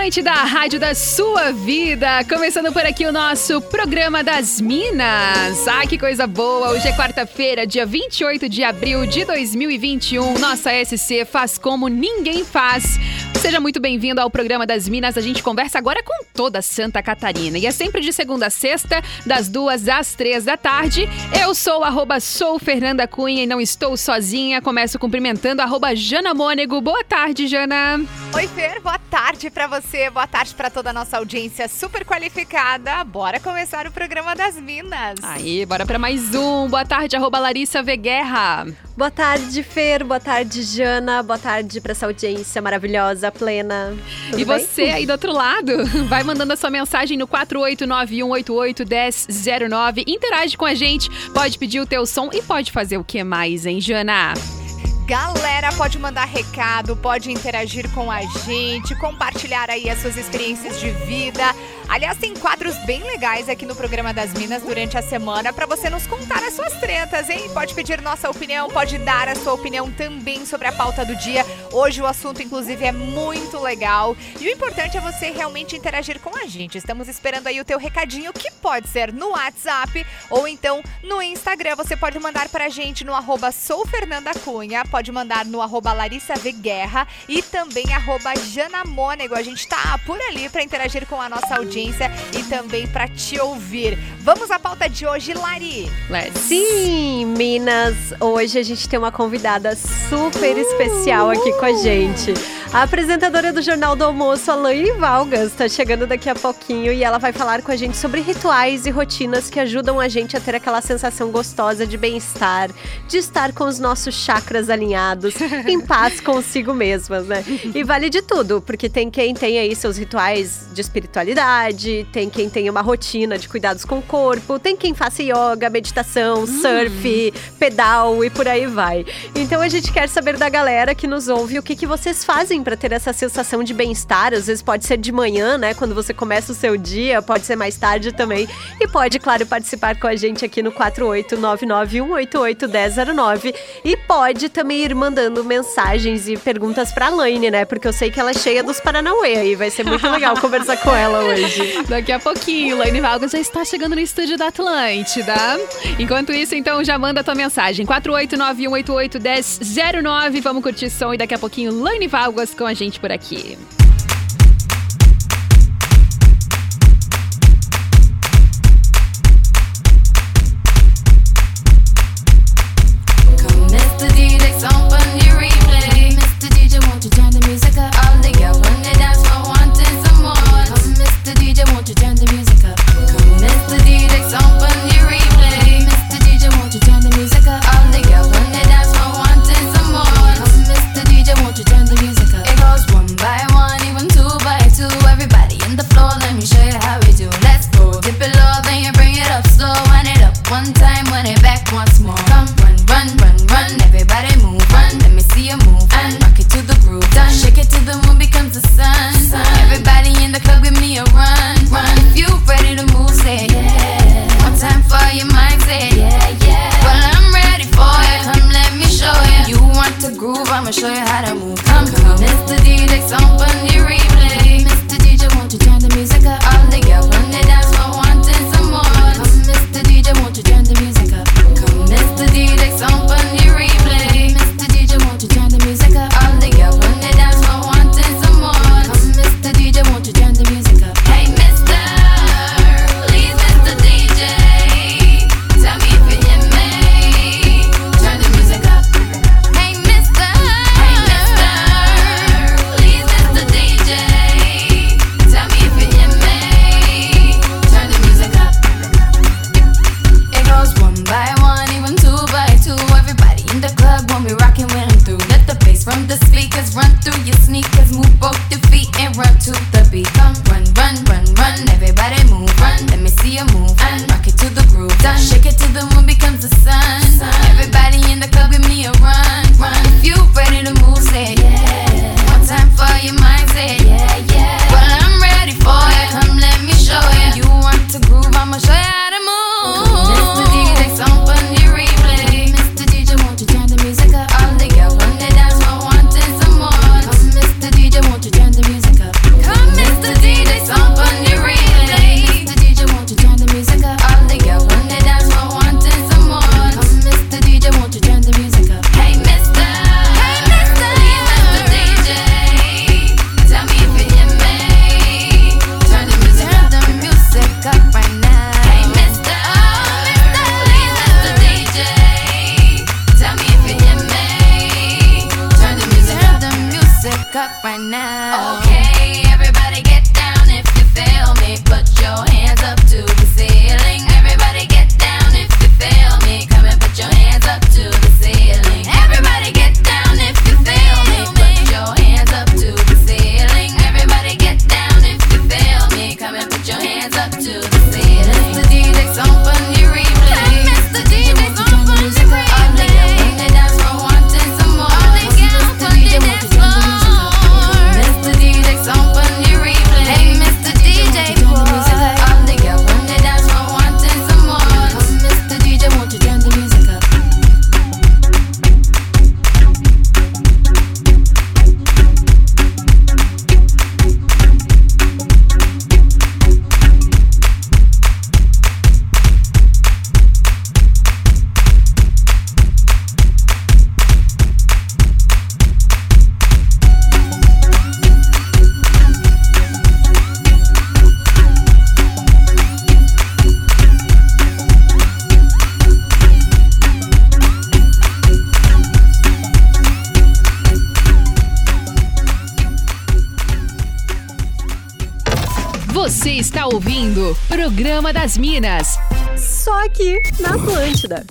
Atlântida, a rádio da sua vida. Começando por aqui o nosso programa das Minas. Ah, que coisa boa! Hoje é quarta-feira, dia 28 de abril de 2021. Nossa SC faz como ninguém faz. Seja muito bem-vindo ao programa das Minas. A gente conversa agora com toda Santa Catarina. E é sempre de segunda a sexta, das duas às três da tarde. Eu sou arroba sou Fernanda Cunha e não estou sozinha. Começo cumprimentando arroba Jana Mônego. Boa tarde, Jana. Oi, Fer. Boa tarde para você. Boa tarde para toda a nossa audiência super qualificada. Bora começar o programa das Minas. Aí, bora para mais um. Boa tarde, arroba Larissa Veguerra. Boa tarde, Fer. Boa tarde, Jana. Boa tarde para essa audiência maravilhosa, plena. Tudo e bem? você aí do outro lado, vai mandando a sua mensagem no 489-188-1009. Interage com a gente, pode pedir o teu som e pode fazer o que mais, hein, Jana? Galera, pode mandar recado, pode interagir com a gente, compartilhar aí as suas experiências de vida. Aliás, tem quadros bem legais aqui no programa das Minas durante a semana para você nos contar as suas tretas, hein? Pode pedir nossa opinião, pode dar a sua opinião também sobre a pauta do dia. Hoje o assunto, inclusive, é muito legal. E o importante é você realmente interagir com a gente. Estamos esperando aí o teu recadinho, que pode ser no WhatsApp ou então no Instagram. Você pode mandar pra gente no arroba soufernandacunha, pode mandar no arroba Larissa v Guerra e também arroba Jana Mônego. A gente tá por ali para interagir com a nossa audiência audiência e também para te ouvir. Vamos à pauta de hoje, Lari. Let's. Sim, Minas. Hoje a gente tem uma convidada super uh, especial aqui com a gente. A apresentadora do Jornal do Almoço, Alaine Valgas, está chegando daqui a pouquinho e ela vai falar com a gente sobre rituais e rotinas que ajudam a gente a ter aquela sensação gostosa de bem-estar, de estar com os nossos chakras alinhados, em paz consigo mesmas, né? E vale de tudo, porque tem quem tem aí seus rituais de espiritualidade tem quem tenha uma rotina de cuidados com o corpo, tem quem faça yoga, meditação, hum. surf, pedal e por aí vai. Então a gente quer saber da galera que nos ouve o que, que vocês fazem para ter essa sensação de bem-estar. Às vezes pode ser de manhã, né? Quando você começa o seu dia, pode ser mais tarde também. E pode, claro, participar com a gente aqui no 48991881009. E pode também ir mandando mensagens e perguntas pra Laine, né? Porque eu sei que ela é cheia dos Paranauê aí. Vai ser muito legal conversar com ela hoje. Daqui a pouquinho, Laine Valgas já está chegando no estúdio da Atlântida. Enquanto isso, então, já manda tua mensagem. 489-188-1009. Vamos curtir som e daqui a pouquinho, Laine Valgas com a gente por aqui. Das Minas. Só aqui na Atlântida.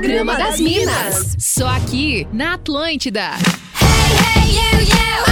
Programa das Minas. Só aqui na Atlântida. Hey, hey, you, you.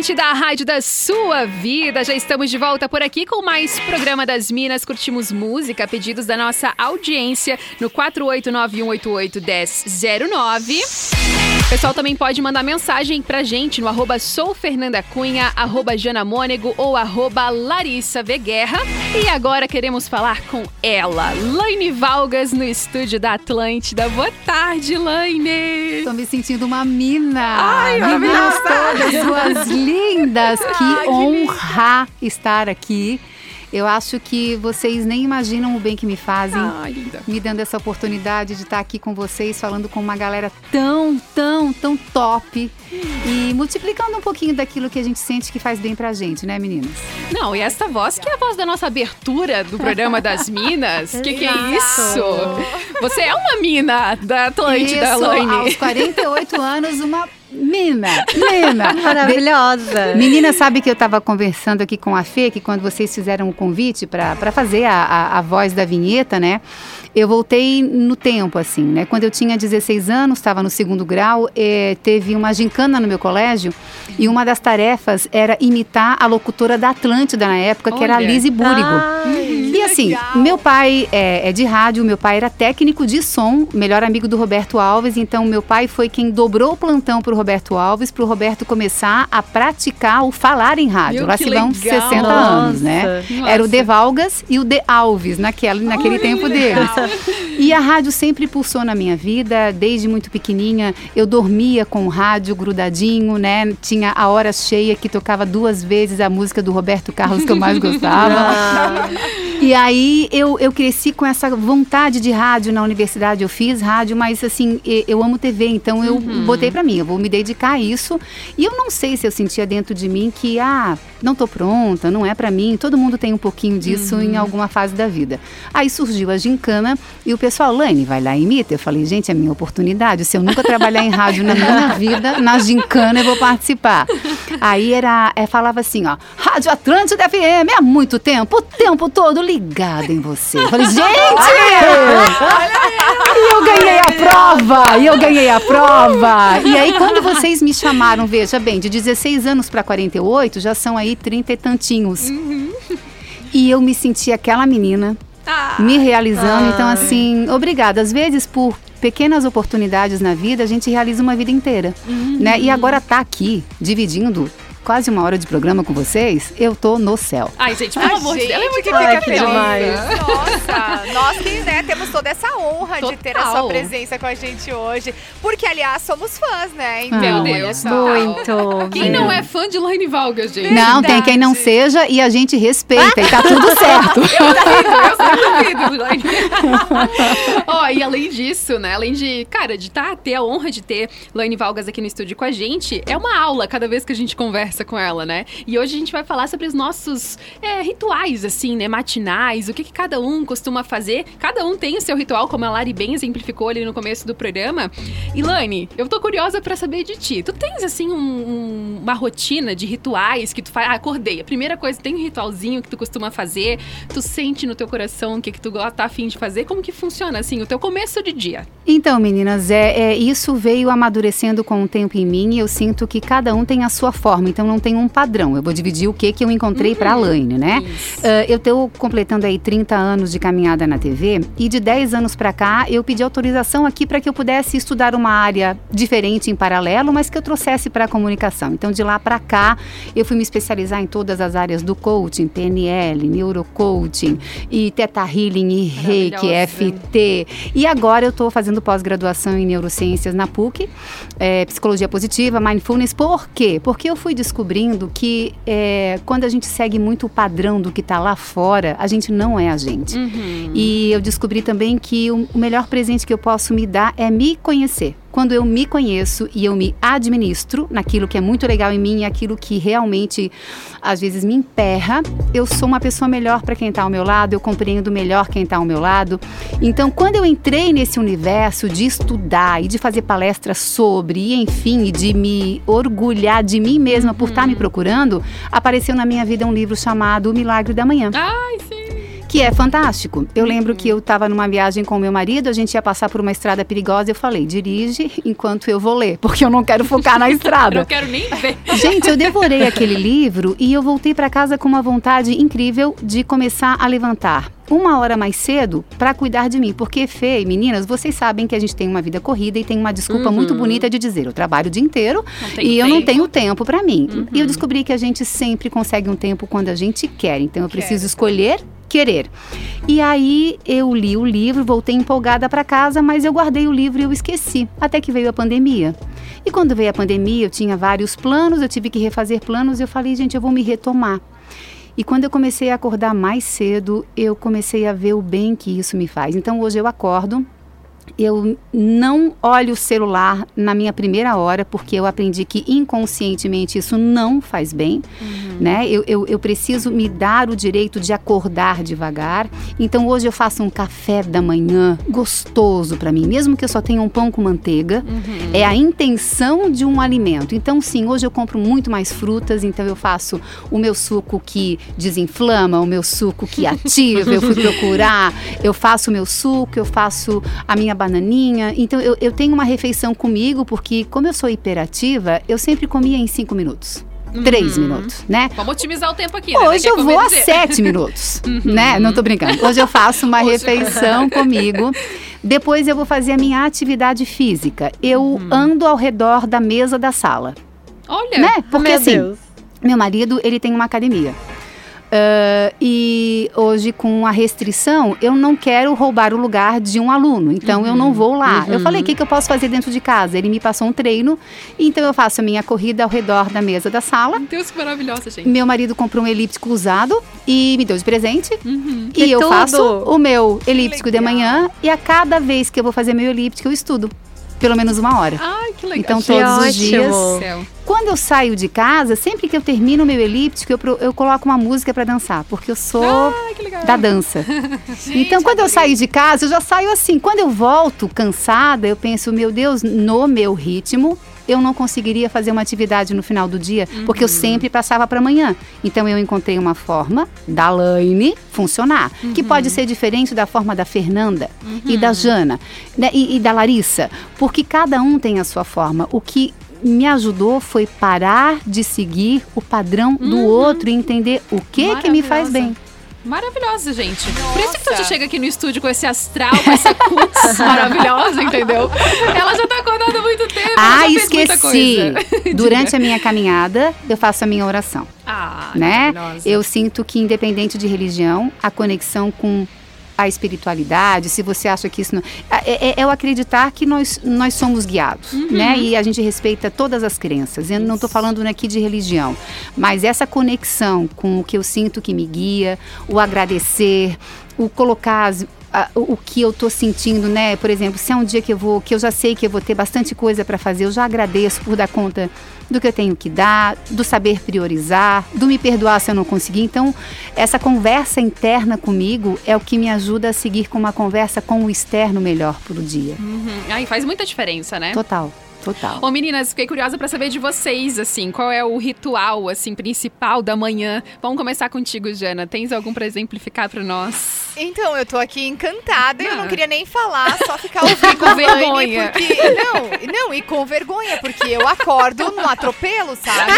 da Rádio da Sua Vida, já estamos de volta por aqui com mais programa das Minas. Curtimos música, pedidos da nossa audiência no 489188109 pessoal também pode mandar mensagem pra gente no arroba soufernandacunha, arroba janamônego ou arroba Larissa. E agora queremos falar com ela, Laine Valgas, no estúdio da Atlântida. Boa tarde, Laine! Tô me sentindo uma mina. Ai, maravilhosa. todas, suas lindas. Que Ai, que honra estar aqui. Eu acho que vocês nem imaginam o bem que me fazem. Linda. Me dando essa oportunidade de estar aqui com vocês, falando com uma galera tão, tão, tão top. E multiplicando um pouquinho daquilo que a gente sente que faz bem pra gente, né, meninas? Não, e essa voz que é a voz da nossa abertura do programa das Minas. que que é isso? Você é uma mina da Atlântida, Isso, Laine. aos 48 anos, uma mina, mina. Maravilhosa. Menina, sabe que eu estava conversando aqui com a Fê, que quando vocês fizeram o convite para fazer a, a, a voz da vinheta, né? Eu voltei no tempo, assim, né? Quando eu tinha 16 anos, estava no segundo grau, eh, teve uma gincana no meu colégio e uma das tarefas era imitar a locutora da Atlântida na época, que era a Olha. Lizzie Búrigo. Ai, E assim, legal. meu pai é, é de rádio, meu pai era técnico de som, melhor amigo do Roberto Alves, então meu pai foi quem dobrou o plantão pro Roberto Alves, pro Roberto começar a praticar o falar em rádio. Meu, Lá se vão legal. 60 anos, né? Nossa. Era o De Valgas e o De Alves naquele, naquele Olha, tempo legal. E a rádio sempre pulsou na minha vida, desde muito pequenininha. Eu dormia com o rádio grudadinho, né? Tinha a hora cheia que tocava duas vezes a música do Roberto Carlos que eu mais gostava. E aí eu, eu cresci com essa vontade de rádio na universidade. Eu fiz rádio, mas assim, eu amo TV, então eu botei pra mim, eu vou me dedicar a isso. E eu não sei se eu sentia dentro de mim que, ah, não tô pronta, não é pra mim. Todo mundo tem um pouquinho disso em alguma fase da vida. Aí surgiu a gincana e o pessoal, Lane, vai lá e imita. Eu falei, gente, é minha oportunidade. Se eu nunca trabalhar em rádio na minha vida, na gincana eu vou participar. Aí era, é, falava assim, ó, Rádio Atlântida FM, há muito tempo, o tempo todo ligado em você. Eu falei, gente! E eu ganhei a prova! E eu ganhei a prova! E aí, quando vocês me chamaram, veja bem, de 16 anos para 48, já são aí 30 e tantinhos. E eu me senti aquela menina me realizando. Então, assim, obrigada. Às vezes, por pequenas oportunidades na vida, a gente realiza uma vida inteira. Né? E agora tá aqui, dividindo quase uma hora de programa com vocês, eu tô no céu. Ai, gente, pelo amor de Deus, ela é muito que Ai, fica que demais. Nossa, nós que né, temos toda essa honra de ter a sua Total. presença com a gente hoje. Porque, aliás, somos fãs, né? Então, Meu Deus. olha só. Muito. Quem não é fã de Laine Valgas, gente? Não, tem quem não seja e a gente respeita e tá tudo certo. Eu sempre duvido, Laine. Ó, e além disso, né? Além de, cara, de tá, ter a honra de ter Laine Valgas aqui no estúdio com a gente, é uma aula cada vez que a gente conversa com ela, né? E hoje a gente vai falar sobre os nossos é, rituais, assim, né? Matinais, o que, que cada um costuma fazer. Cada um tem o seu ritual, como a Lari bem exemplificou ali no começo do programa. E Lani, eu tô curiosa pra saber de ti. Tu tens, assim, um- uma rotina de rituais que tu faz? Ah, acordei. A primeira coisa, tem um ritualzinho que tu costuma fazer? Tu sente no teu coração o que, que tu tá afim de fazer? Como que funciona, assim, o teu começo de dia? Então, meninas, é, é, isso veio amadurecendo com o tempo em mim e eu sinto que cada um tem a sua forma, então não tem um padrão. Eu vou dividir o que que eu encontrei pra Laine, né? Ah, eu estou completando aí 30 anos de caminhada na TV e de 10 anos para cá eu pedi autorização aqui para que eu pudesse estudar uma área diferente em paralelo, mas que eu trouxesse para a comunicação. Então de lá para cá eu fui me especializar em todas as áreas do coaching, PNL, neurocoaching e Teta Healing e Reiki. FT. E agora eu estou fazendo pós-graduação em neurociências na PUC, é, psicologia positiva, mindfulness. Por quê? Porque eu fui descobrindo que é, quando a gente segue muito o padrão do que está lá fora, a gente não é a gente. Uhum. E eu descobri também que o melhor presente que eu posso me dar é me conhecer. Quando eu me conheço e eu me administro naquilo que é muito legal em mim e aquilo que realmente às vezes me emperra, eu sou uma pessoa melhor para quem está ao meu lado, eu compreendo melhor quem está ao meu lado. Então, quando eu entrei nesse universo de estudar e de fazer palestras sobre, e enfim, e de me orgulhar de mim mesma por estar me procurando, apareceu na minha vida um livro chamado O Milagre da Manhã Ai, sim. Que é fantástico. Eu lembro que eu estava numa viagem com meu marido, a gente ia passar por uma estrada perigosa e eu falei, dirige enquanto eu vou ler, porque eu não quero focar na Eu estrada. não quero nem ver. Gente, eu devorei aquele livro e eu voltei para casa com uma vontade incrível de começar a levantar uma hora mais cedo para cuidar de mim. Porque, Fê, e meninas, vocês sabem que a gente tem uma vida corrida e tem uma desculpa muito bonita de dizer: eu trabalho o dia inteiro e eu não tenho tempo para mim. E eu descobri que a gente sempre consegue um tempo quando a gente quer. Então eu preciso escolher querer. E aí eu li o livro, voltei empolgada para casa, mas eu guardei o livro e eu esqueci, até que veio a pandemia. E quando veio a pandemia, eu tinha vários planos, eu tive que refazer planos, e eu falei, gente, eu vou me retomar. E quando eu comecei a acordar mais cedo, eu comecei a ver o bem que isso me faz. Então hoje eu acordo, eu não olho o celular na minha primeira hora, porque eu aprendi que inconscientemente isso não faz bem, né? Eu, eu, eu preciso me dar o direito de acordar devagar. Então hoje eu faço um café da manhã gostoso para mim, mesmo que eu só tenha um pão com manteiga. É a intenção de um alimento. Então sim, hoje eu compro muito mais frutas, então eu faço o meu suco que desinflama, o meu suco que ativa, eu fui procurar, eu faço o meu suco, eu faço a minha bananinha. Então eu, eu tenho uma refeição comigo, porque como eu sou hiperativa, eu sempre comia em cinco minutos. Três minutos, né? Vamos otimizar o tempo aqui, né? Hoje eu vou a sete minutos, né? Não tô brincando. Hoje eu faço uma Hoje- refeição comigo. Depois eu vou fazer a minha atividade física. Eu ando ao redor da mesa da sala, Olha, né? Porque Meu assim, Deus. meu marido, ele tem uma academia. Ah, e hoje, com a restrição, eu não quero roubar o lugar de um aluno. Então, eu não vou lá. Eu falei, o que, que eu posso fazer dentro de casa? Ele me passou um treino. Então, eu faço a minha corrida ao redor da mesa da sala. meu Deus, que maravilhosa, gente. Meu marido comprou um elíptico usado e me deu de presente. Uhum. E Que eu tudo! faço o meu elíptico de manhã. E a cada vez que eu vou fazer meu elíptico, eu estudo. Pelo menos uma hora. Ai, que legal. Então, Gente todos os dias. céu. Quando eu saio de casa, sempre que eu termino o meu elíptico, eu, eu coloco uma música pra dançar, porque eu sou legal. da dança. então, quando eu saio de casa, eu já saio assim. Quando eu volto cansada, eu penso, meu Deus, no meu ritmo, eu não conseguiria fazer uma atividade no final do dia, porque eu sempre passava para amanhã. Então, eu encontrei uma forma da Laine funcionar, que pode ser diferente da forma da Fernanda e da Jana né, e, e da Larissa, porque cada um tem a sua forma. O que me ajudou foi parar de seguir o padrão do outro e entender o que que me faz bem. Maravilhosa, gente. Por isso que tu Nossa. já chega aqui no estúdio com esse astral, com essa cutis maravilhosa, entendeu? Ela já tá acordada há muito tempo. Ah, esqueci. Durante a minha caminhada, eu faço a minha oração, Ah, né? Eu sinto que independente de religião, a conexão com a espiritualidade, se você acha que isso não... É, é- é o acreditar que nós, nós somos guiados, Uhum. né? E a gente respeita todas as crenças. Eu não estou falando aqui de religião, mas essa conexão com o que eu sinto que me guia, o agradecer, o colocar as- a- o que eu tô sentindo, né? Por exemplo, se é um dia que eu vou, que eu já sei que eu vou ter bastante coisa para fazer, eu já agradeço por dar conta do que eu tenho que dar, do saber priorizar, do me perdoar se eu não conseguir. Então, essa conversa interna comigo é o que me ajuda a seguir com uma conversa com o externo melhor pro dia. Uhum. Ai, faz muita diferença, né? Total, total. Ô meninas, fiquei curiosa pra saber de vocês, assim, qual é o ritual, assim, principal da manhã. Vamos começar contigo, Jana. Tens algum pra exemplificar pra nós? Então, eu tô aqui encantada e eu Ah. não queria nem falar, só ficar ouvindo Com vergonha. Porque, não, não, e com vergonha, porque eu acordo no atropelo, sabe?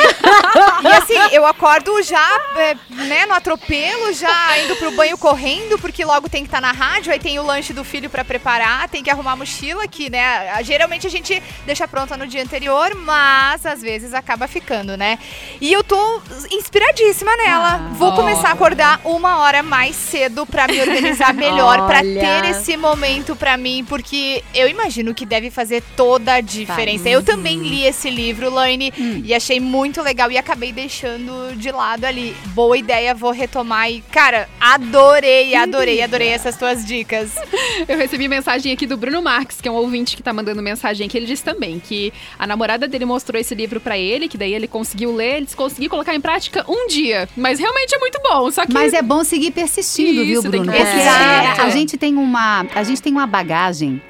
E assim, eu acordo já, é, né, no atropelo, já indo pro banho correndo, porque logo tem que estar na rádio, aí tem o lanche do filho pra preparar, tem que arrumar a mochila, que, né, geralmente a gente deixa pronta no dia anterior, mas às vezes acaba ficando, né? E eu tô inspiradíssima nela. Ah. Vou começar a acordar uma hora mais cedo pra me organizar melhor, pra Olha. ter esse momento pra mim, porque eu imagino que deve fazer toda a diferença. Eu também li esse livro, Laine, e achei muito legal e acabei deixando de lado ali. Boa ideia, vou retomar e, cara, adorei, adorei, adorei essas tuas dicas. Eu recebi mensagem aqui do Bruno Marques, que é um ouvinte que tá mandando mensagem aqui. Ele disse também que a namorada dele mostrou esse livro pra ele, que daí ele conseguiu ler, ele conseguiu colocar em prática um dia. Mas realmente é muito bom, só que... Mas é bom seguir persistindo, viu, Isso, tem Bruno? Porque persistir. a, a gente tem uma, a gente tem uma bagagem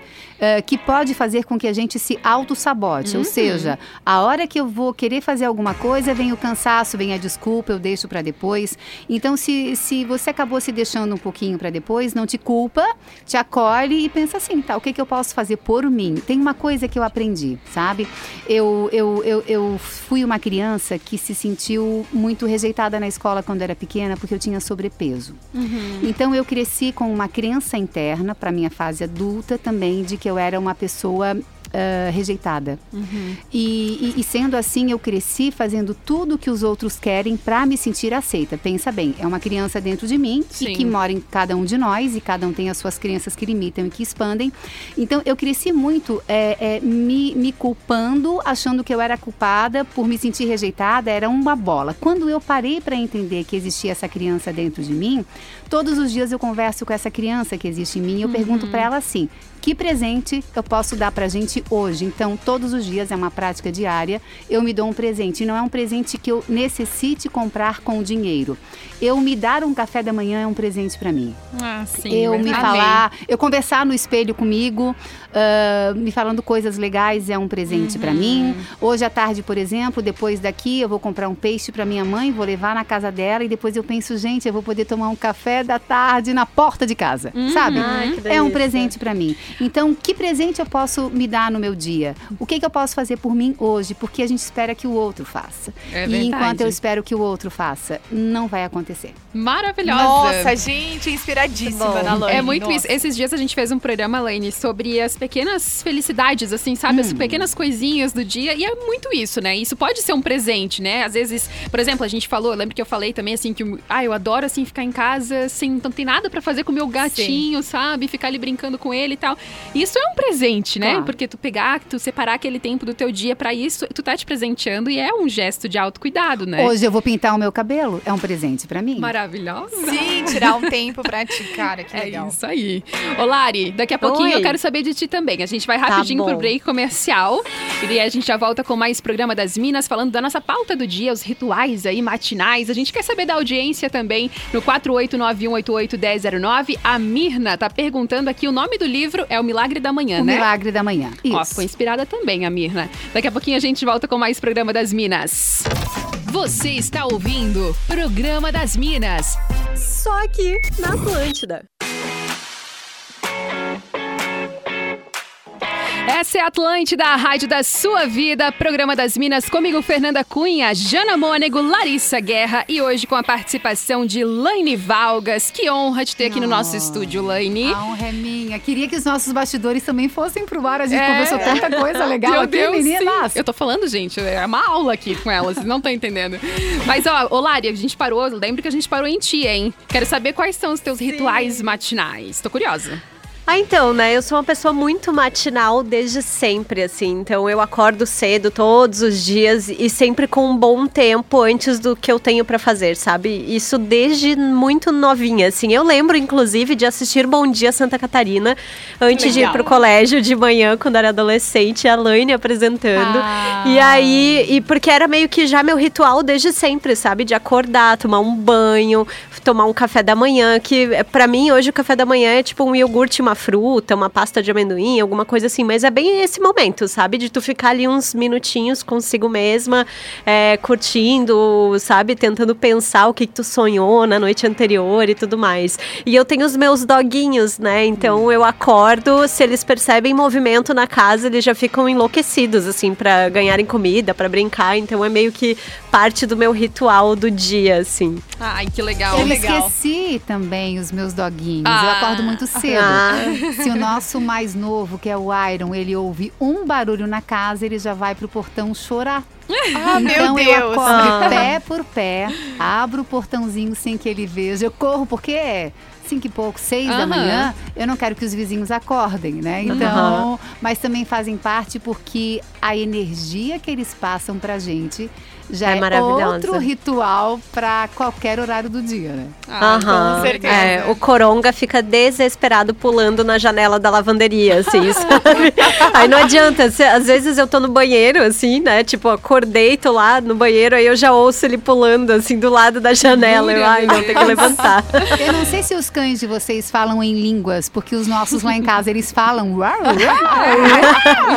eh, que pode fazer com que a gente se auto-sabote. Ou seja, a hora que eu vou querer fazer alguma coisa, vem o cansaço, vem a desculpa, eu deixo para depois. Então, se, se você acabou se deixando um pouquinho para depois, não te culpa, te acolhe e pensa assim, tá, o que, que eu posso fazer por mim? Tem uma coisa que eu aprendi, sabe? Eu, eu, eu, eu fui uma criança que se sentiu muito rejeitada na escola quando era pequena porque eu tinha sobrepeso. Então eu cresci com uma crença interna para minha fase adulta também de que eu era uma pessoa ah, rejeitada. E, e- e sendo assim, eu cresci fazendo tudo que os outros querem para me sentir aceita. Pensa bem, é uma criança dentro de mim Sim. e que mora em cada um de nós e cada um tem as suas crenças que limitam e que expandem. Então eu cresci muito é, é, me, me culpando, achando que eu era culpada por me sentir rejeitada, era uma bola. Quando eu parei para entender que existia essa criança dentro de mim, todos os dias eu converso com essa criança que existe em mim e eu pergunto para ela assim: que presente eu posso dar pra gente hoje? Então, todos os dias é uma prática diária. Eu me dou um presente. E não é um presente que eu necessite comprar com dinheiro. Eu me dar um café da manhã é um presente pra mim. Ah, sim. eu me falar, eu conversar no espelho comigo, ah, me falando coisas legais é um presente pra mim. Hoje à tarde, por exemplo, depois daqui eu vou comprar um peixe pra minha mãe, vou levar na casa dela e depois eu penso, gente, eu vou poder tomar um café da tarde na porta de casa, sabe? Ai, que É um presente pra mim. Então, que presente eu posso me dar no meu dia? O que, que eu posso fazer por mim hoje? Porque a gente espera que o outro faça. É e verdade. enquanto eu espero que o outro faça, não vai acontecer. Maravilhosa. Nossa, gente, inspiradíssima Bom. na Laine. É muito Nossa. isso. Esses dias a gente fez um programa, Laine, sobre as pequenas felicidades, assim, sabe? Hum. As pequenas coisinhas do dia. E é muito isso, né? Isso pode ser um presente, né? Às vezes, por exemplo, a gente falou, lembra que eu falei também, assim, que ah, eu adoro, assim, ficar em casa sem não tem nada pra fazer com o meu gatinho, sabe? Ficar ali brincando com ele e tal. Isso é um presente, né? Claro. Porque tu pegar, tu separar aquele tempo do teu dia pra isso, tu tá te presenteando e é um gesto de autocuidado, né? Hoje eu vou pintar o meu cabelo, é um presente pra mim. Maravilhosa. Sim, tirar um tempo pra ti, cara, que É legal. isso aí. Ô, Lari, daqui a pouquinho Oi. eu quero saber de ti também. A gente vai rapidinho bom. pro break comercial. E daí a gente já volta com mais programa das Minas, falando da nossa pauta do dia, os rituais aí matinais. A gente quer saber da audiência também no 4891881009. A Mirna tá perguntando aqui, o nome do livro é O Milagre da Manhã, O né? milagre da manhã. Isso. Ó, foi inspirada também a Mirna. Daqui a pouquinho a gente volta com mais programa das Minas. Você está ouvindo Programa das Minas. Só aqui na Atlântida. Essa é a Atlântida, a rádio da sua vida, programa das Minas, comigo Fernanda Cunha, Jana Mônego, Larissa Guerra e hoje com a participação de Laine Valgas. Que honra te ter aqui no nosso estúdio, Laine. A honra é minha. Queria que os nossos bastidores também fossem pro ar. A gente É. conversou tanta coisa legal Meu aqui, Deus, meninas. sim. Eu tô falando, gente, é uma aula aqui com elas, não estão entendendo. Mas, ó, ô Lari, a gente parou, lembra que a gente parou em ti, hein? Quero saber quais são os teus rituais matinais. Tô curiosa. Ah, então, né? Eu sou uma pessoa muito matinal desde sempre, assim. Então eu acordo cedo todos os dias e sempre com um bom tempo antes do que eu tenho pra fazer, sabe? Isso desde muito novinha, assim. Eu lembro, inclusive, de assistir Bom Dia Santa Catarina antes de ir Legal. pro colégio de manhã, quando era adolescente, a Laine apresentando. Ah. E aí, e porque era meio que já meu ritual desde sempre, sabe? De acordar, tomar um banho, tomar um café da manhã, que eh, pra mim hoje o café da manhã é tipo um iogurte, uma fruta, uma pasta de amendoim, alguma coisa assim, mas é bem esse momento, sabe? De tu ficar ali uns minutinhos consigo mesma, eh, curtindo, sabe? Tentando pensar o que, que tu sonhou na noite anterior e tudo mais. E eu tenho os meus doguinhos, né? Então eu acordo, se eles percebem movimento na casa, eles já ficam enlouquecidos, assim, pra ganharem comida, pra brincar. Então é meio que parte do meu ritual do dia, assim. Ai, que legal. Eu legal. esqueci também os meus doguinhos. Ah. Eu acordo muito cedo. Ah. Se o nosso mais novo, que é o Iron, ele ouve um barulho na casa, ele já vai pro portão chorar. Ah, meu então eu acordo Ah. pé por pé, abro o portãozinho sem que ele veja. Eu corro porque é cinco e pouco, seis da manhã, eu não quero que os vizinhos acordem, né? Então, mas também fazem parte porque a energia que eles passam pra gente já É é, maravilhosa. outro ritual pra qualquer horário do dia, né? Ah, Aham. com certeza. É, o coronga fica desesperado pulando na janela da lavanderia, assim, sabe? Aí não adianta, se- às vezes eu tô no banheiro, assim, né? Tipo, acordei, tô lá no banheiro, aí eu já ouço ele pulando, assim, do lado da janela. Eu, ai, não, tem que levantar. Eu não sei se os cães de vocês falam em línguas? Porque os nossos lá em casa, eles falam. "Uau, uau".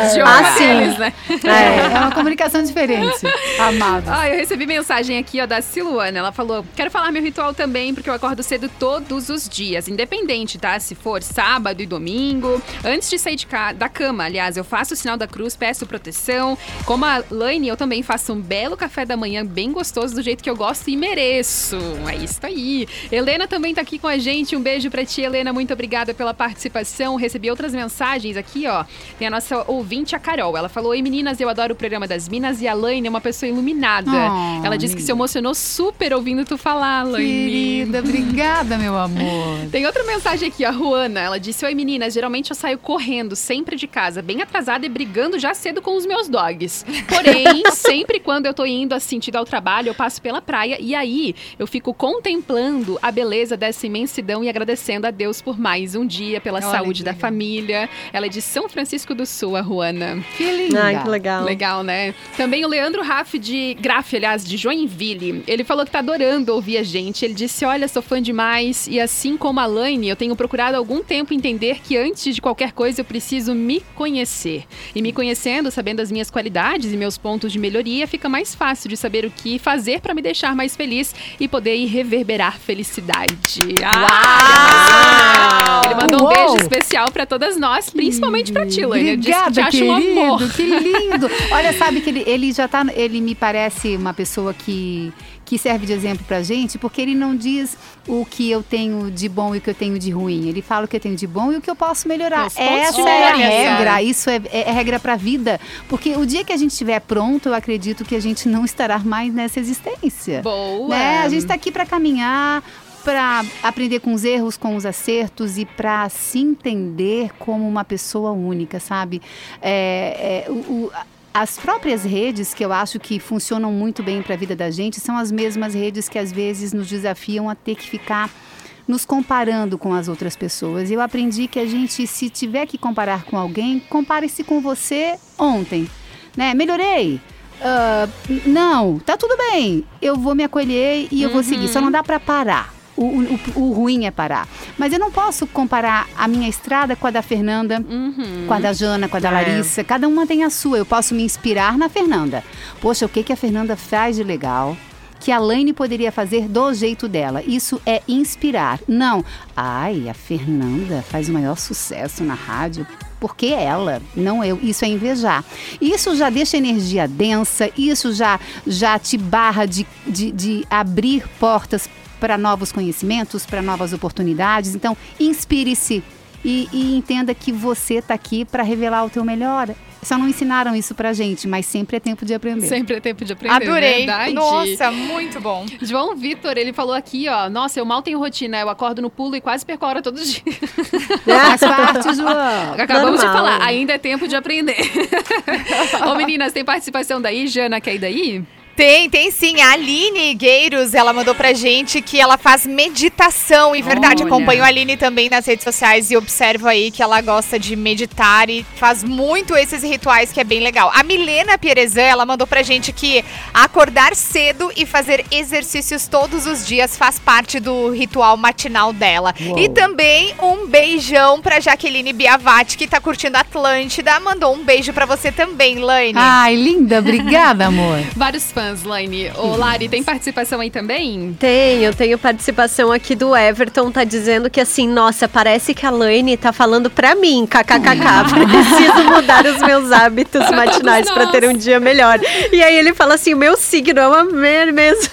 Idioma Ah, sim. deles, né? É, é uma comunicação diferente. Amado. Ah, eu recebi mensagem aqui, ó, da Siluana. Ela falou: quero falar meu ritual também, porque eu acordo cedo todos os dias, independente, tá? Se for sábado e domingo. Antes de sair de ca- da cama, aliás, eu faço o sinal da cruz, peço proteção. Como a Laine, eu também faço um belo café da manhã, bem gostoso, do jeito que eu gosto e mereço. É isso aí. Helena também tá aqui com a gente. Um beijo pra ti, Helena. Muito obrigada pela participação. Recebi outras mensagens aqui, ó. Tem a nossa ouvinte, a Carol. Ela falou: Oi, meninas, eu adoro o programa das Minas e a Laine é uma pessoa iluminada. Oh, Ela disse que se emocionou super ouvindo tu falar, Laine. Querida, obrigada, meu amor. Tem outra mensagem aqui, a Ruana. Ela disse: Oi meninas, geralmente eu saio correndo, sempre de casa, bem atrasada e brigando já cedo com os meus dogs. Porém, sempre quando eu tô indo a sentido ao trabalho, eu passo pela praia e aí eu fico contemplando a beleza dessa imensidão e agradecendo a Deus por mais um dia, pela Olha saúde da família. Ela é de São Francisco do Sul, a Ruana. Que linda. Ai, que legal. Legal, né? Também o Leandro Raff de Graf, aliás, de Joinville. Ele falou que tá adorando ouvir a gente. Ele disse: Olha, sou fã demais. E assim como a Laine, eu tenho procurado há algum tempo entender que antes de qualquer coisa eu preciso me conhecer. E me conhecendo, sabendo as minhas qualidades e meus pontos de melhoria, fica mais fácil de saber o que fazer para me deixar mais feliz e poder ir reverberar felicidade. Ah, Ele mandou um Uou! beijo especial para todas nós, principalmente para ti, Laine. Ele disse que te Obrigada, acha um amor. querido. Que lindo. Olha, sabe que ele, ele já tá. Ele me parece uma pessoa que, que serve de exemplo pra gente, porque ele não diz o que eu tenho de bom e o que eu tenho de ruim. Ele fala o que eu tenho de bom e o que eu posso melhorar. De Essa é a regra. Isso é, é regra pra vida. Porque o dia que a gente estiver pronto, eu acredito que a gente não estará mais nessa existência. Boa! Né? A gente está aqui para caminhar, para aprender com os erros, com os acertos e para se entender como uma pessoa única, sabe? É, é, o- as próprias redes que eu acho que funcionam muito bem para a vida da gente são as mesmas redes que às vezes nos desafiam a ter que ficar nos comparando com as outras pessoas. Eu aprendi que a gente, se tiver que comparar com alguém, compare-se com você ontem. Né? Melhorei. Ah, não, tá tudo bem. Eu vou me acolher e eu vou seguir. Só não dá para parar. O, o- o ruim é parar. Mas eu não posso comparar a minha estrada com a da Fernanda, Uhum. com a da Jana, com a da É. Larissa. Cada uma tem a sua. Eu posso me inspirar na Fernanda. Poxa, o que, que a Fernanda faz de legal? Que a Laine poderia fazer do jeito dela. Isso é inspirar. Não. Ai, a Fernanda faz o maior sucesso na rádio. Porque ela, não eu. Isso é invejar. Isso já deixa energia densa, isso já, já te barra de, de, de abrir portas para novos conhecimentos, para novas oportunidades. Então, inspire-se e, e entenda que você está aqui para revelar o teu melhor. Só não ensinaram isso pra gente, mas sempre é tempo de aprender. Sempre é tempo de aprender, Adorei. verdade? Nossa, muito bom. João Vitor, ele falou aqui, ó. Nossa, eu mal tenho rotina. Eu acordo no pulo e quase perco a hora todos os dias. Faz parte, João. Acabamos de Normal. falar, ainda é tempo de aprender. Ô, meninas, tem participação daí? Jana, quer ir daí? Tem, tem sim. A Aline Gueiros, ela mandou pra gente que ela faz meditação. E verdade, Olha. acompanho a Aline também nas redes sociais e observo aí que ela gosta de meditar e faz muito esses rituais que é bem legal. A Milena Pierezan, ela mandou pra gente que acordar cedo e fazer exercícios todos os dias faz parte do ritual matinal dela. Uou. E também um beijão pra Jaqueline Biavati, que tá curtindo Atlântida. Mandou um beijo pra você também, Laine. Ai, linda, obrigada, amor. Vários fãs, Laine. Ô, Lari, tem participação aí também? Tenho, tenho participação aqui do Everton, tá dizendo que assim, nossa, parece que a Laine tá falando pra mim, kkkk, preciso mudar os meus hábitos matinais pra ter um dia melhor. E aí ele fala assim, o meu signo é uma mesmo.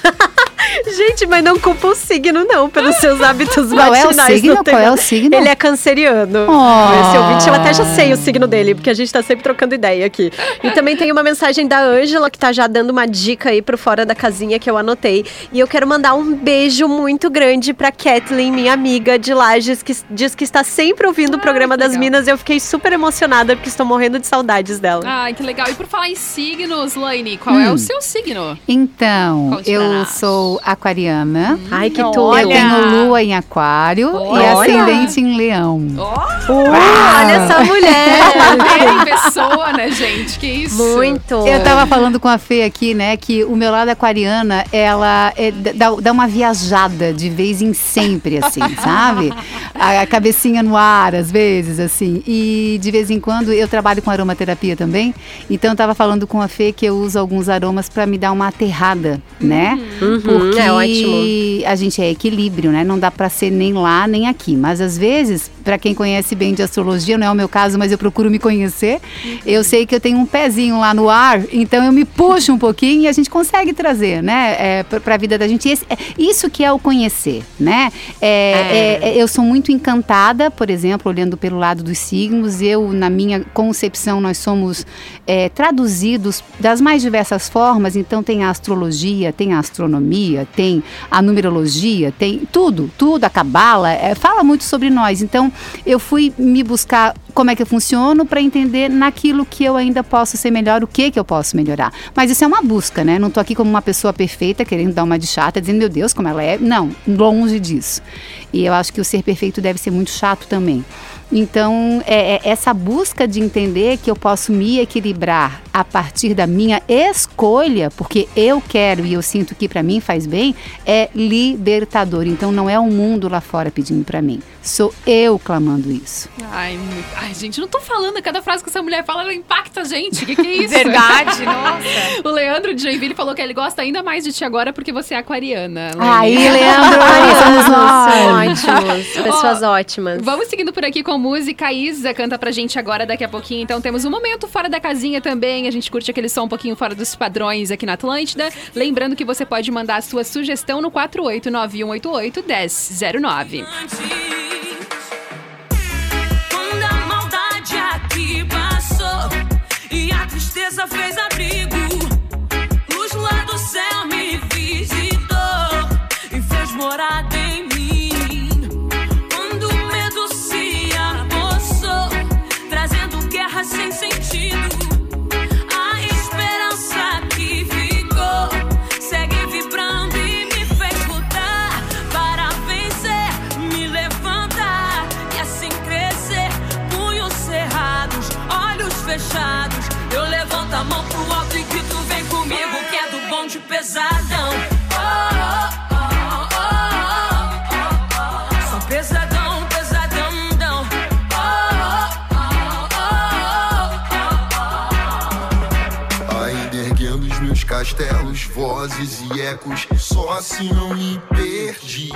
Gente, mas não culpa o signo não, pelos seus hábitos Qual é o matinais. signo? Qual é o signo? Ele é canceriano. Oh. Esse ouvinte, eu até já sei o signo dele, porque a gente tá sempre trocando ideia aqui. E também tem uma mensagem da Ângela, que tá já dando uma dica aí pro Fora da Casinha, que eu anotei. E eu quero mandar um beijo muito grande pra Kathleen, minha amiga de Lages, que diz que está sempre ouvindo o programa das legal. Minas. Eu fiquei super emocionada, porque estou morrendo de saudades dela. Ai, que legal. E por falar em signos, Laine, qual é Hum. o seu signo? Então, eu nós. sou sou aquariana. Ai, que tudo. Eu tenho lua em aquário e Olha. ascendente em leão. Uh, olha essa mulher. Primeira em pessoa, né, gente? Que isso? Muito. Eu tava falando com a Fê aqui, né, que o meu lado aquariana, ela é, dá, dá uma viajada de vez em sempre, assim, sabe? A, a cabecinha no ar, às vezes, assim. E de vez em quando eu trabalho com aromaterapia também. Então eu tava falando com a Fê que eu uso alguns aromas pra me dar uma aterrada, né? Uhum, Porque é ótimo. a gente é equilíbrio, né? Não dá pra ser nem lá nem aqui. Mas às vezes, pra quem conhece bem de astrologia, não é o meu caso, mas eu procuro me conhecer. Eu sei que eu tenho um pezinho lá no ar, então eu me puxo um pouquinho e a gente consegue trazer, né? É, pra, pra vida da gente. Esse- é, isso que é o conhecer, né? É, É. é- é- eu sou muito encantada, por exemplo, olhando pelo lado dos signos. Eu, na minha concepção, nós somos traduzidos das mais diversas formas. Então, tem a astrologia, tem a astronomia, tem a numerologia, tem tudo, tudo, a cabala, é, fala muito sobre nós. Então, eu fui me buscar como é que eu funciono para entender naquilo que eu ainda posso ser melhor, o que que eu posso melhorar. Mas isso é uma busca, né? Não tô aqui como uma pessoa perfeita, querendo dar uma de chata, dizendo, meu Deus, como ela é. Não, longe disso. E eu acho que o ser perfeito deve ser muito chato também. Então, é, é essa busca de entender que eu posso me equilibrar a partir da minha escolha, porque eu quero e eu sinto que para mim faz bem, é libertador. Então, não é o mundo lá fora pedindo para mim. Sou eu clamando isso. Ai, muito- Ai, gente, não tô falando. Cada frase que essa mulher fala, ela impacta a gente. O que, que é isso? Verdade, nossa. O Leandro de Joinville falou que ele gosta ainda mais de ti agora porque você é aquariana. Leandro. Aí, Leandro, somos nós. Ótimos. Pessoas ótimas. Vamos seguindo por aqui com música. A Isa canta pra gente agora, daqui a pouquinho. Então temos um momento fora da casinha também. A gente curte aquele som um pouquinho fora dos padrões aqui na Atlântida. Lembrando que você pode mandar a sua sugestão no 489188 1009. Aqui passou. E a tristeza fez abrigo, luz lá do céu me visitou. E fez morada vozes e ecos, só assim não me perdi.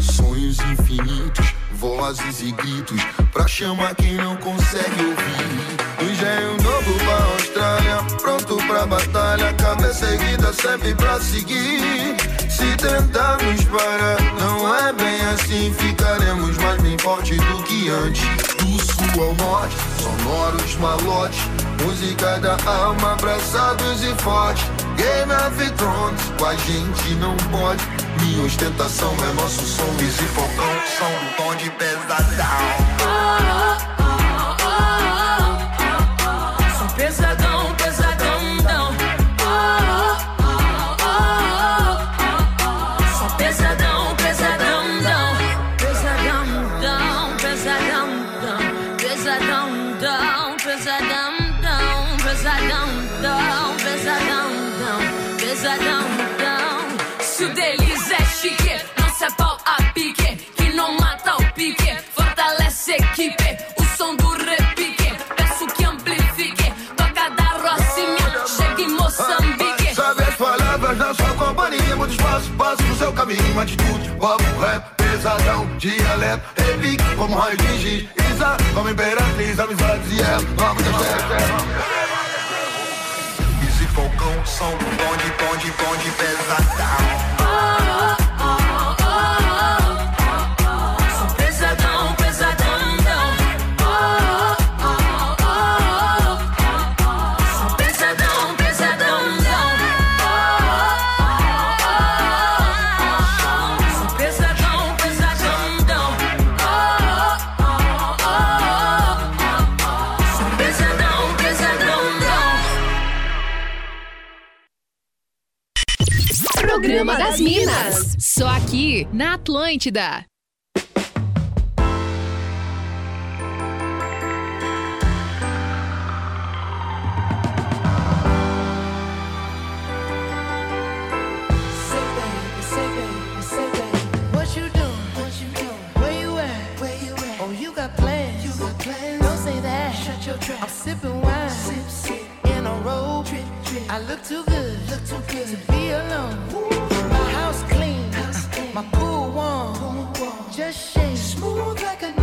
Sonhos infinitos, vozes e gritos, pra chamar quem não consegue ouvir. Engenho novo pra Austrália, pronto pra batalha, cabeça erguida sempre pra seguir. Se tentarmos parar, não é bem assim, ficaremos mais bem forte do que antes. Do sul ao norte, sonoros malotes, música da alma, abraçados e fortes. Game of Thrones, com a gente não pode. Minha ostentação é nosso som, esse fogão, som do tom de pesadão. Caminho, atitude, papo, rap, pesadão, dialeto, repique, como raio de giz, Isa, como imperatriz, amizades e ela, nome da terra. Esse fogão, som bonde, bonde, bonde, pesadão. Don't say that. Shut your trap. I'm sipping wine, sip, sip, in a robe. I look too good, look too good. To be alone. My my pool warm, just shake. Smooth like a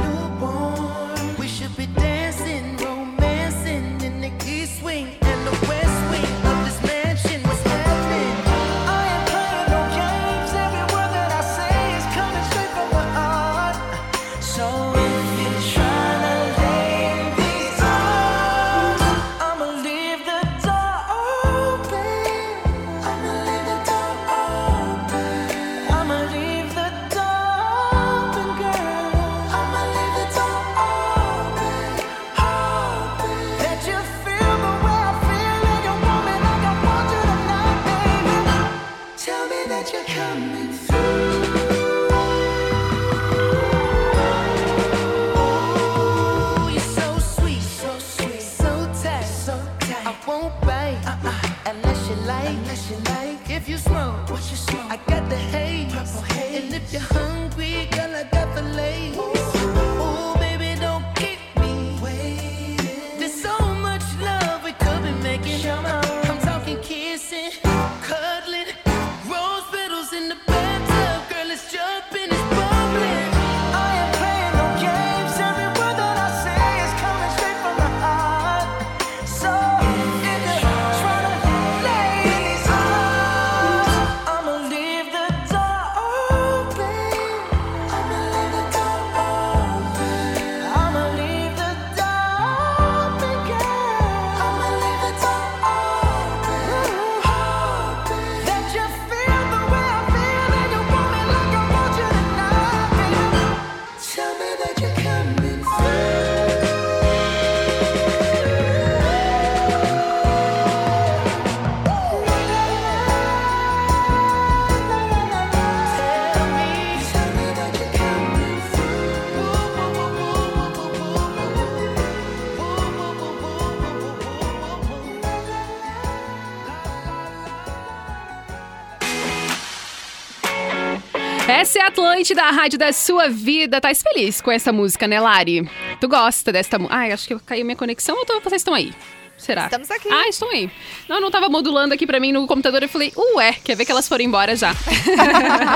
Essa é a Atlântida, a rádio da sua vida. Tá feliz com essa música, né, Lari? Tu gosta desta música? Ai, acho que caiu minha conexão ou tô- vocês estão aí? Será? Estamos aqui. Ah, estão aí. Não, não tava modulando aqui pra mim no computador. Eu falei, ué, quer ver que elas foram embora já?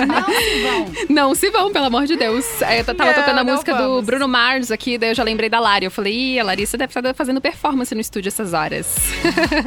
Não se vão. Não se vão, pelo amor de Deus. É, Eu tava Não, tocando a música do vamos. Bruno Mars aqui, daí eu já lembrei da Lari. Eu falei, ih, a Larissa deve estar fazendo performance no estúdio essas horas.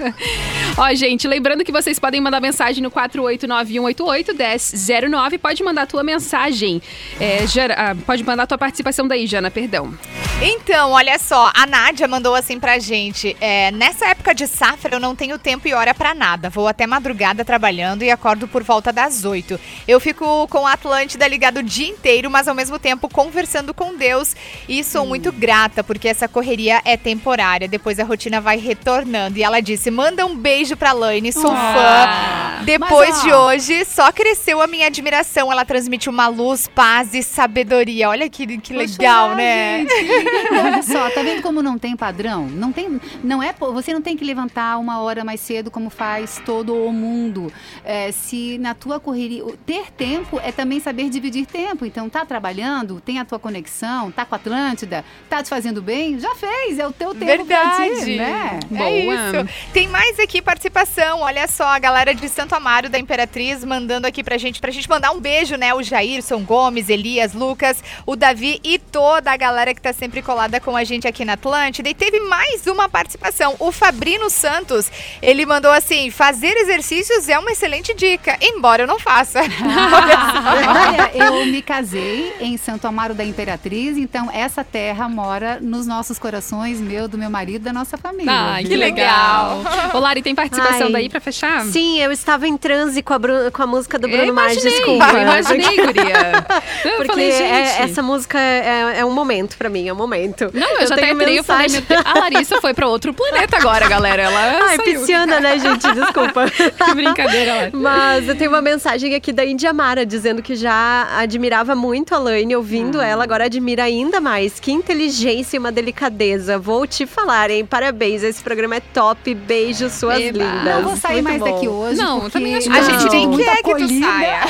Ó, gente, lembrando que vocês podem mandar mensagem no 489-188-1009. Pode mandar a tua mensagem. É, Jana- ah, pode mandar a tua participação daí, Jana, perdão. Então, olha só, a Nádia mandou assim pra gente: é, nessa época de safra eu não tenho tempo e hora pra nada. Vou até madrugada trabalhando e acordo por volta das 8. Eu fico com a Atlântida ligado o dia inteiro, mas ao mesmo tempo conversando com Deus. E sou muito grata, porque essa correria é temporária. Depois a rotina vai retornando. E ela disse: manda um beijo pra Laine, sou Ah. fã. Depois Mas, de hoje, só cresceu a minha admiração. Ela transmite uma luz, paz e sabedoria. Olha que, que legal, chorar, né? gente. Olha só, tá vendo como não tem padrão? Não tem, não é, po- você não tem que levantar uma hora mais cedo como faz todo o mundo. É, se na tua correria, o- ter tempo é também saber dividir tempo. Então tá trabalhando, tem a tua conexão, tá com a Atlântida, tá te fazendo bem, já fez, é o teu tempo pra Verdade. ti, né? Boa. É isso. Tem mais aqui participação. Olha só, a galera de Santo Amaro da Imperatriz mandando aqui pra gente, pra gente mandar um beijo, né? O Jairson Gomes, Elias, Lucas, o Davi e toda a galera que tá sempre colada com a gente aqui na Atlântida. E teve mais uma participação. O Fabrino Santos, ele mandou assim: fazer exercícios é uma excelente dica, embora eu não faça. Olha, eu me casei em Santo Amaro da Imperatriz, então essa terra mora nos nossos corações, meu, do meu marido, da nossa família. Ai, viu? que legal. Ô, Lari, tem participação Ai. daí pra fechar? Sim, eu estava em transe com a, Bru- com a música do Bruno eu Mars, desculpa. eu imaginei, guria. Eu Porque falei, gente... é- essa música é, é um momento pra mim, é um momento. Não, eu, já até tenho entrei, eu falei, a Larissa foi pra outro planeta agora, galera. Ela Ai, saiu. pisciana, né, gente? Desculpa. Que brincadeira, Laine. Mas eu tenho uma mensagem aqui da Índia Mara dizendo que já admirava muito a Laine, ouvindo Ah. ela, agora admira ainda mais. Que inteligência e uma delicadeza. Vou te falar, hein? Parabéns, esse programa é top. Beijo, suas Eba. lindas. Não vou sair Muito mais bom. daqui hoje. Não, porque também acho A Não. gente nem muito quer que tu saia.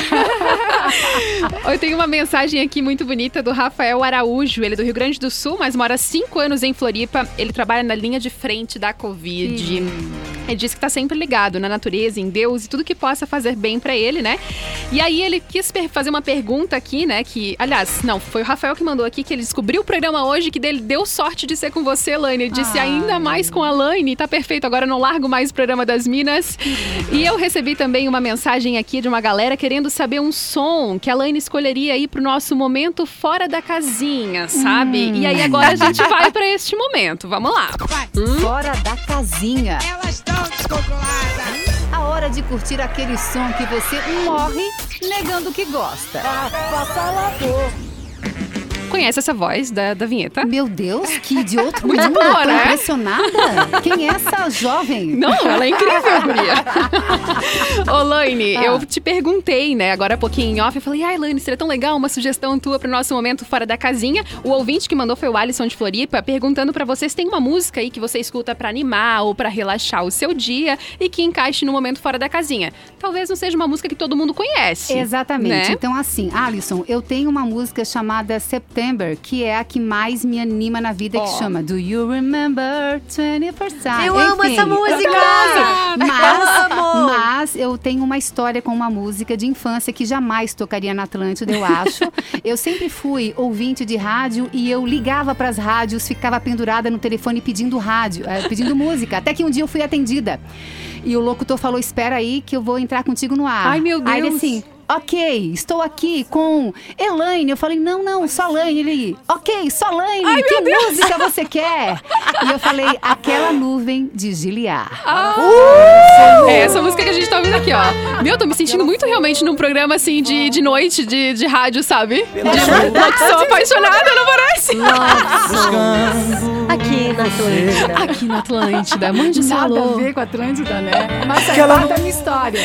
Eu tenho uma mensagem aqui muito bonita do Rafael Araújo. Ele é do Rio Grande do Sul, mas mora há cinco anos em Floripa. Ele trabalha na linha de frente da Covid. Ele disse que tá sempre ligado na natureza, em Deus e tudo que possa fazer bem pra ele, né? E aí ele quis fazer uma pergunta aqui, né? Que, aliás, não, foi o Rafael que mandou aqui que ele descobriu o programa hoje, que dele deu sorte de ser com você, Laine. Ele disse ainda mais com a Laine, tá perfeito. Agora eu não largo mais o programa das Minas. E eu recebi também uma mensagem aqui de uma galera querendo saber um som que a Laine escolheria aí pro nosso momento fora da casinha, sabe? E aí agora a gente vai pra este momento. Vamos lá. Fora da casinha. Elas estão descontroladas. A hora de curtir aquele som que você morre negando que gosta. Conhece essa voz da, da vinheta? Meu Deus, que de outro Muito mundo. boa, né? impressionada. Quem é essa jovem? Não, ela é incrível, guria. Ô, Laine, Ah. eu te perguntei, né, agora há pouquinho em off, eu falei, ai, Laine, seria tão legal uma sugestão tua pro nosso momento fora da casinha. O ouvinte que mandou foi o Alisson de Floripa, perguntando pra você se tem uma música aí que você escuta pra animar ou pra relaxar o seu dia e que encaixe no momento fora da casinha. Talvez não seja uma música que todo mundo conhece. Exatamente. né? Então, assim, Alisson, eu tenho uma música chamada September, que é a que mais me anima na vida, que chama Do You Remember 21st Time? Eu amo Enfim, essa música! eu. Mas, Amo! mas eu tenho uma história com uma música de infância que jamais tocaria na Atlântida, eu acho. eu sempre fui ouvinte de rádio e eu ligava para as rádios, ficava pendurada no telefone pedindo rádio, eh, pedindo música. Até que um dia eu fui atendida. E o locutor falou: Espera aí que eu vou entrar contigo no ar. Ai, meu Aí ele Deus. assim. Ok, estou aqui com Elaine. Eu falei, não, não, só Laine. Ele, ok, só Laine. que música você quer? E eu falei, aquela nuvem de Giliar. É essa música que a gente tá ouvindo aqui, ó. Meu, tô me sentindo muito realmente num programa assim de, de noite, de, de rádio, sabe? De locução apaixonada, não parece? Aqui na Atlântida. Aqui na Atlântida, mande esse Nada a ver com a Atlântida, né? Mas faz parte da minha história.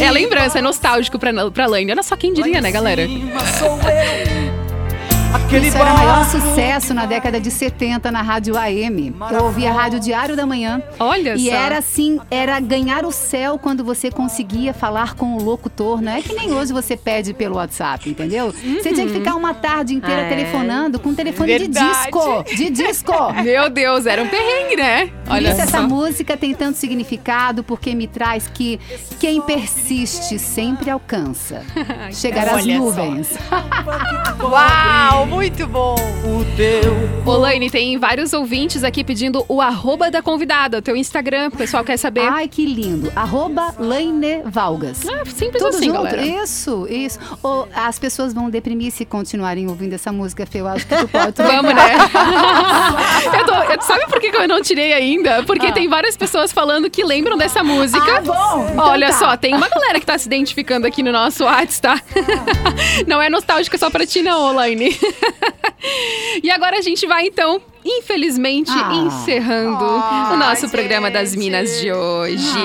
É lembrança, é nostálgico pra, pra Laine. Olha só quem diria, né, galera? Isso era o maior sucesso na década de 70 na rádio AM. Eu ouvia a rádio Diário da Manhã. Olha E só. era assim, era ganhar o céu quando você conseguia falar com o locutor. Não é que nem hoje você pede pelo WhatsApp, entendeu? Você tinha que ficar uma tarde inteira É. telefonando com telefone de Verdade. disco. De disco. Meu Deus, era um perrengue, né? Por Olha isso essa só. música tem tanto significado, porque me traz que quem persiste sempre alcança. Chegar às nuvens. Uau, muito bom. Ô, Laine, tem vários ouvintes aqui pedindo o arroba da convidada, o teu Instagram, o pessoal quer saber. Ai, que lindo. Arroba Laine Valgas. Ah, simples Tudo assim, junto? galera. Isso, isso. Ou as pessoas vão deprimir se continuarem ouvindo essa música, Fê. Eu acho que tu pode. Vamos, né? eu tô- eu- sabe por que eu não tirei ainda? Porque tem várias pessoas falando que lembram dessa música. Ah, bom. Então Olha tá. só, tem uma galera que tá se identificando aqui no nosso WhatsApp, tá? não é nostálgica só pra ti, não, Olaine. e agora a gente vai, então, infelizmente, Ah. encerrando o nosso programa das Minas de hoje.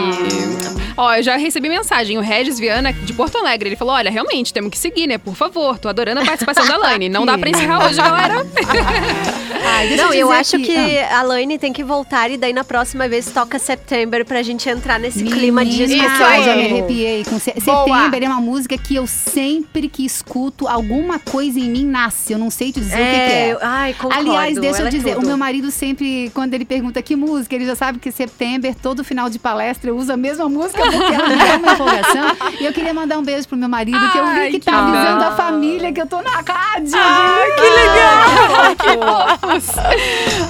Ó, eu já recebi mensagem, o Regis Viana, de Porto Alegre, ele falou, olha, realmente, temos que seguir, né? Por favor, tô adorando a participação da Laine. Não dá pra encerrar hoje, galera. Ai, deixa Não, eu dizer acho que ah, a Laine tem que voltar e daí na próxima vez toca September pra gente entrar nesse clima de Menina, Isso aí. já me arrepiei. Com se... Boa. Setembro é uma música que eu sempre que escuto, alguma coisa em mim nasce. Eu não sei te dizer o que, que é. Ai, concordo. Aliás, deixa eu ela é dizer, o meu marido sempre, quando ele pergunta que música, ele já sabe que setembro, todo final de palestra, eu uso a mesma música porque ela me dá uma empolgação. E eu queria mandar um beijo pro meu marido, que eu vi Ai, que que tá legal. avisando a família que eu tô na rádio.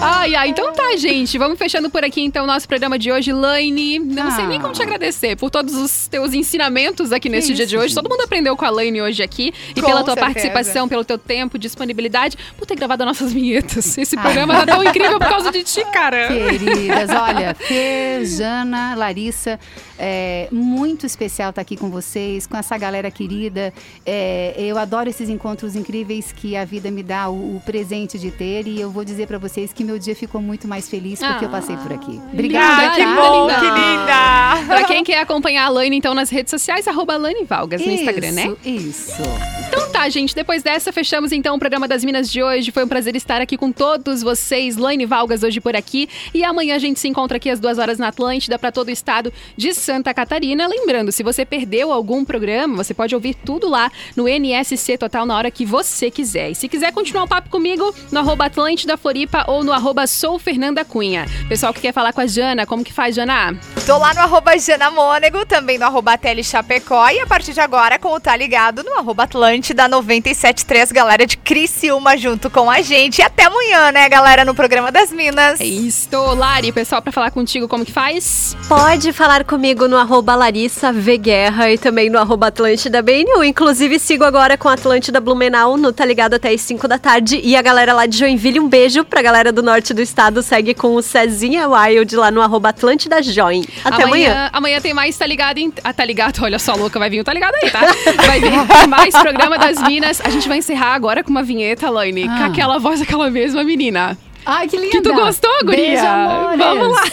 Ai, ai, então tá, gente. Vamos fechando por aqui, então, o nosso programa de hoje. Laine, não sei Ah. nem como te agradecer por todos os teus ensinamentos aqui nesse dia de hoje. Todo mundo aprendeu com a Laine hoje aqui. E Com pela tua certeza. participação, pelo teu tempo, disponibilidade, por ter gravado as nossas vinhetas. Esse Ah, programa programa tá tão incrível por causa de ti, cara. Queridas, olha, Fê, Jana, Larissa, é muito especial estar aqui com vocês, com essa galera querida. É, eu adoro esses encontros incríveis que a vida me dá o, o presente de ter e eu vou dizer pra vocês que meu dia ficou muito mais feliz porque eu passei por aqui. Obrigada, Ah, que tá? bom, linda. que linda. Pra quem quer acompanhar a Laine, então, nas redes sociais, arroba Laine Valgas no Instagram, né? Isso, Isso. Então tá, gente. Depois dessa, fechamos então o programa das Minas de hoje. Foi um prazer estar aqui com todos vocês. Laine Valgas hoje por aqui. E amanhã a gente se encontra aqui às duas horas na Atlântida para todo o estado de Santa Catarina. Lembrando, se você perdeu algum programa, você pode ouvir tudo lá no NSC Total na hora que você quiser. E se quiser continuar o papo comigo, no arroba Atlântida Floripa ou no arroba Sou Fernanda Cunha. Pessoal que quer falar com a Jana, como que faz, Jana? Tô lá no arroba Jana Mônego, também no arroba Tele Chapecó e a partir de agora com o Tá Ligado no arroba Atlântida 973, galera de Criciúma junto com a gente. E até amanhã, né, galera, no programa das Minas. É isso, Lari, pessoal, para falar contigo, como que faz? Pode falar comigo no arroba Larissa V Guerra e também no arroba Atlântida BNU. Inclusive, sigo agora com a Atlântida Blumenau no Tá Ligado até as 5 da tarde. E a galera lá de Joinville, um beijo pra galera do norte do estado. Segue com o Cezinha Wild lá no arroba Atlântida Join. Até amanhã. Amanhã tem mais Tá Ligado. Em... Ah, tá ligado? Olha só, louca, vai vir o Tá Ligado aí, tá? Vai vir mais programa das Minas. A gente vai encerrar agora com uma vinheta, Laine, com Ah. aquela voz daquela mesma menina. Ai, que linda. Que tu gostou, guria? Beijo, amores. Vamos lá.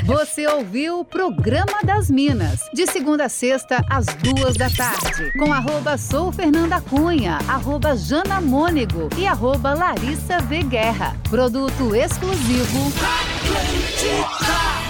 Você ouviu o Programa das Minas, de segunda a sexta, às duas da tarde, com arroba Sou Fernanda Cunha, arroba Jana Mônego e arroba Larissa V Guerra. Produto exclusivo. Atlântica.